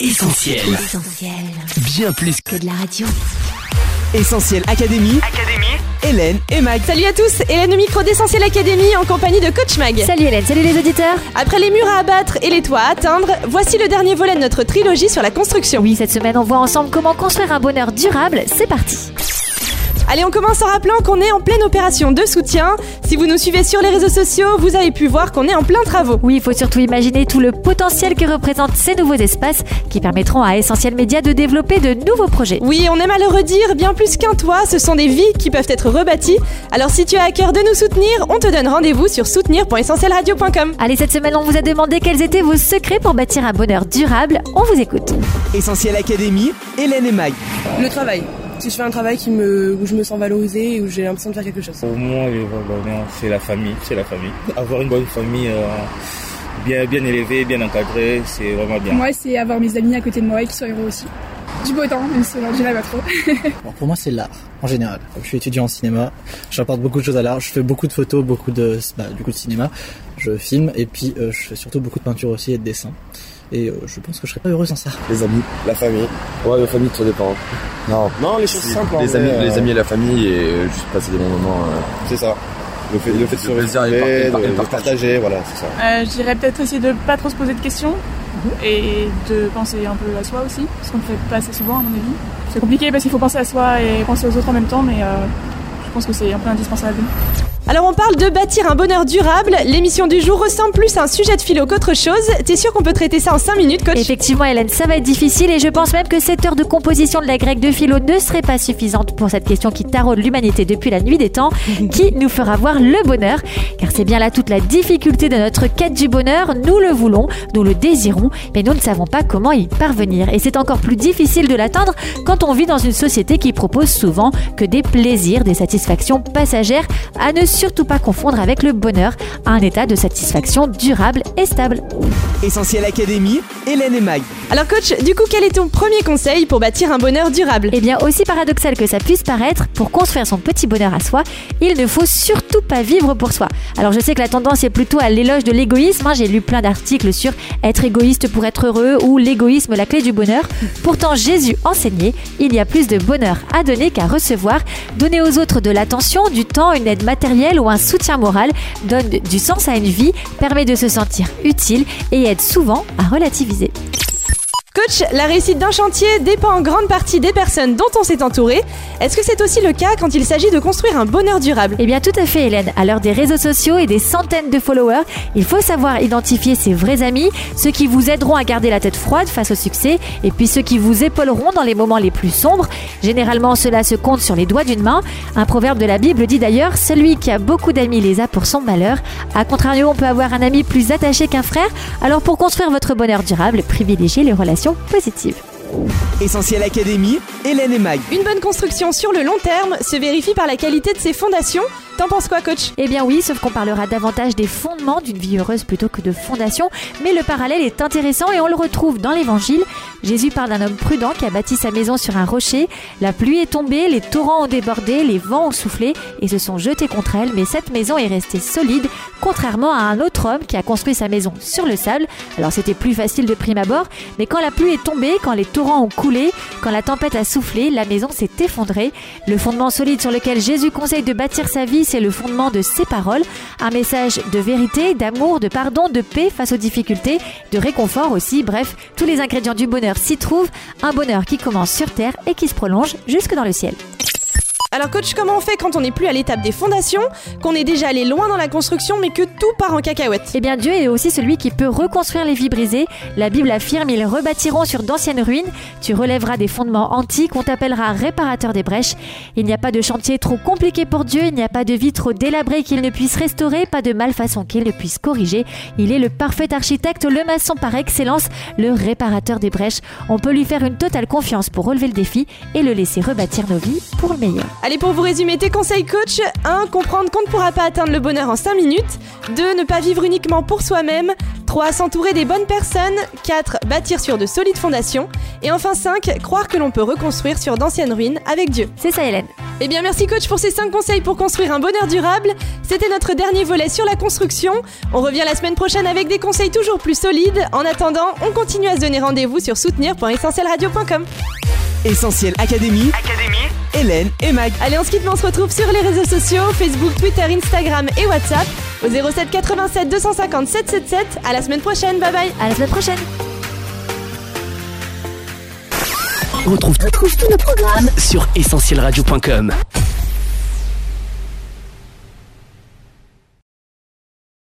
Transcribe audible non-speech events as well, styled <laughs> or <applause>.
Essentiel. Essentiel. Bien plus Que de la radio. Essentiel Académie. Académie. Hélène et Mag. Salut à tous, Hélène au micro d'Essentiel Académie en compagnie de Coach Mag. Salut Hélène, salut les auditeurs. Après les murs à abattre et les toits à atteindre, voici le dernier volet de notre trilogie sur la construction. Oui, cette semaine, on voit ensemble comment construire un bonheur durable. C'est parti. Allez, on commence en rappelant qu'on est en pleine opération de soutien. Si vous nous suivez sur les réseaux sociaux, vous avez pu voir qu'on est en plein travaux. Oui, il faut surtout imaginer tout le potentiel que représentent ces nouveaux espaces qui permettront à Essentiel Média de développer de nouveaux projets. Oui, on aime à le redire, bien plus qu'un toit, ce sont des vies qui peuvent être rebâties. Alors si tu as à cœur de nous soutenir, on te donne rendez-vous sur soutenir.essentielradio.com. Allez, cette semaine, on vous a demandé quels étaient vos secrets pour bâtir un bonheur durable. On vous écoute. Essentiel Académie. Hélène et Mag. Le travail. Si je fais un travail qui me, où je me sens valorisée et où j'ai l'impression de faire quelque chose. Pour moi, bonheur, c'est la famille, c'est la famille. Avoir une bonne famille euh, bien, bien élevée, bien encadrée, c'est vraiment bien. Moi, c'est avoir mes amis à côté de moi et qui soient heureux aussi. Du beau temps, même si aujourd'hui là pas trop. <laughs> Bon, pour moi, c'est l'art, en général. Je suis étudiant en cinéma, j'apporte beaucoup de choses à l'art. Je fais beaucoup de photos, beaucoup de, bah, du coup, de cinéma. Je filme et puis euh, je fais surtout beaucoup de peinture aussi et de dessin. Et euh, je pense que je serais pas heureux sans ça. Les amis, la famille. Ouais, la famille, tout dépend. Non, Non, les choses simples. en les amis, euh, les amis et la famille et euh, juste passer des bons moments. euh, C'est ça. Le fait, le fait de se le de, de partage. partager, voilà, c'est ça. Euh, je dirais peut-être aussi de pas trop se poser de questions et de penser un peu à soi aussi, parce qu'on ne le fait pas assez souvent à mon avis. C'est compliqué parce qu'il faut penser à soi et penser aux autres en même temps, mais euh, je pense que c'est un peu indispensable. Alors on parle de bâtir un bonheur durable. L'émission du jour ressemble plus à un sujet de philo qu'autre chose. T'es sûr qu'on peut traiter ça en 5 minutes, coach Effectivement, Hélène, ça va être difficile et je pense même que cette heure de composition de la grecque de philo ne serait pas suffisante pour cette question qui taraude l'humanité depuis la nuit des temps. <laughs> qui nous fera voir le bonheur Car c'est bien là toute la difficulté de notre quête du bonheur. Nous le voulons, nous le désirons, mais nous ne savons pas comment y parvenir. Et c'est encore plus difficile de l'atteindre quand on vit dans une société qui propose souvent que des plaisirs, des satisfactions passagères, à ne surtout pas confondre avec le bonheur, un état de satisfaction durable et stable. Essentiel Académie. Hélène et Mag. Alors coach, du coup quel est ton premier conseil pour bâtir un bonheur durable? Eh bien, aussi paradoxal que ça puisse paraître, pour construire son petit bonheur à soi, il ne faut surtout pas vivre pour soi. Alors, je sais que la tendance est plutôt à l'éloge de l'égoïsme. hein. J'ai lu plein d'articles sur être égoïste pour être heureux ou l'égoïsme, la clé du bonheur. Pourtant, Jésus enseignait il y a plus de bonheur à donner qu'à recevoir. Donner aux autres de l'attention, du temps, une aide matérielle ou un soutien moral donne du sens à une vie, permet de se sentir utile et aide souvent à relativiser. Coach, la réussite d'un chantier dépend en grande partie des personnes dont on s'est entouré. Est-ce que c'est aussi le cas quand il s'agit de construire un bonheur durable? Eh bien tout à fait Hélène, à l'heure des réseaux sociaux et des centaines de followers, il faut savoir identifier ses vrais amis, ceux qui vous aideront à garder la tête froide face au succès, et puis ceux qui vous épauleront dans les moments les plus sombres. Généralement cela se compte sur les doigts d'une main. Un proverbe de la Bible dit d'ailleurs, celui qui a beaucoup d'amis les a pour son malheur. A contrario, on peut avoir un ami plus attaché qu'un frère, alors pour construire votre bonheur durable, privilégiez les relations positives. Essentiel Académie. Hélène et Mag. Une bonne construction sur le long terme se vérifie par la qualité de ses fondations. T'en penses quoi coach? Eh bien oui, sauf qu'on parlera davantage des fondements d'une vie heureuse plutôt que de fondations, mais le parallèle est intéressant et on le retrouve dans l'évangile. Jésus parle d'un homme prudent qui a bâti sa maison sur un rocher. La pluie est tombée, les torrents ont débordé, les vents ont soufflé et se sont jetés contre elle, mais cette maison est restée solide, contrairement à un autre homme qui a construit sa maison sur le sable. Alors c'était plus facile de prime abord, mais quand la pluie est tombée, quand les torrents ont coulé, quand la tempête a soufflé, la maison s'est effondrée. Le fondement solide sur lequel Jésus conseille de bâtir sa vie, c'est le fondement de ses paroles, un message de vérité, d'amour, de pardon, de paix face aux difficultés, de réconfort aussi, bref, tous les ingrédients du bonheur s'y trouvent, un bonheur qui commence sur terre et qui se prolonge jusque dans le ciel. Alors coach, comment on fait quand on n'est plus à l'étape des fondations, qu'on est déjà allé loin dans la construction mais que tout part en cacahuète? Eh bien Dieu est aussi celui qui peut reconstruire les vies brisées. La Bible affirme, ils rebâtiront sur d'anciennes ruines. Tu relèveras des fondements antiques, on t'appellera réparateur des brèches. Il n'y a pas de chantier trop compliqué pour Dieu, il n'y a pas de vie trop délabrée qu'il ne puisse restaurer, pas de malfaçon qu'il ne puisse corriger. Il est le parfait architecte, le maçon par excellence, le réparateur des brèches. On peut lui faire une totale confiance pour relever le défi et le laisser rebâtir nos vies pour le meilleur. Allez, pour vous résumer tes conseils coach 1. Comprendre qu'on ne pourra pas atteindre le bonheur en 5 minutes. 2. Ne pas vivre uniquement pour soi-même. 3. S'entourer des bonnes personnes. 4. Bâtir sur de solides fondations. Et enfin 5. Croire que l'on peut reconstruire sur d'anciennes ruines avec Dieu. C'est ça Hélène. Eh bien, merci coach pour ces 5 conseils pour construire un bonheur durable. C'était notre dernier volet sur la construction. On revient la semaine prochaine avec des conseils toujours plus solides. En attendant, on continue à se donner rendez-vous sur soutenir.essentielradio.com. Essentiel Académie. Hélène et Mag. Allez, on se quitte, mais on se retrouve sur les réseaux sociaux Facebook, Twitter, Instagram et WhatsApp au 07 87 250 777. À la semaine prochaine. Bye bye. À la semaine prochaine. On retrouve tous nos programmes sur essentielradio.com.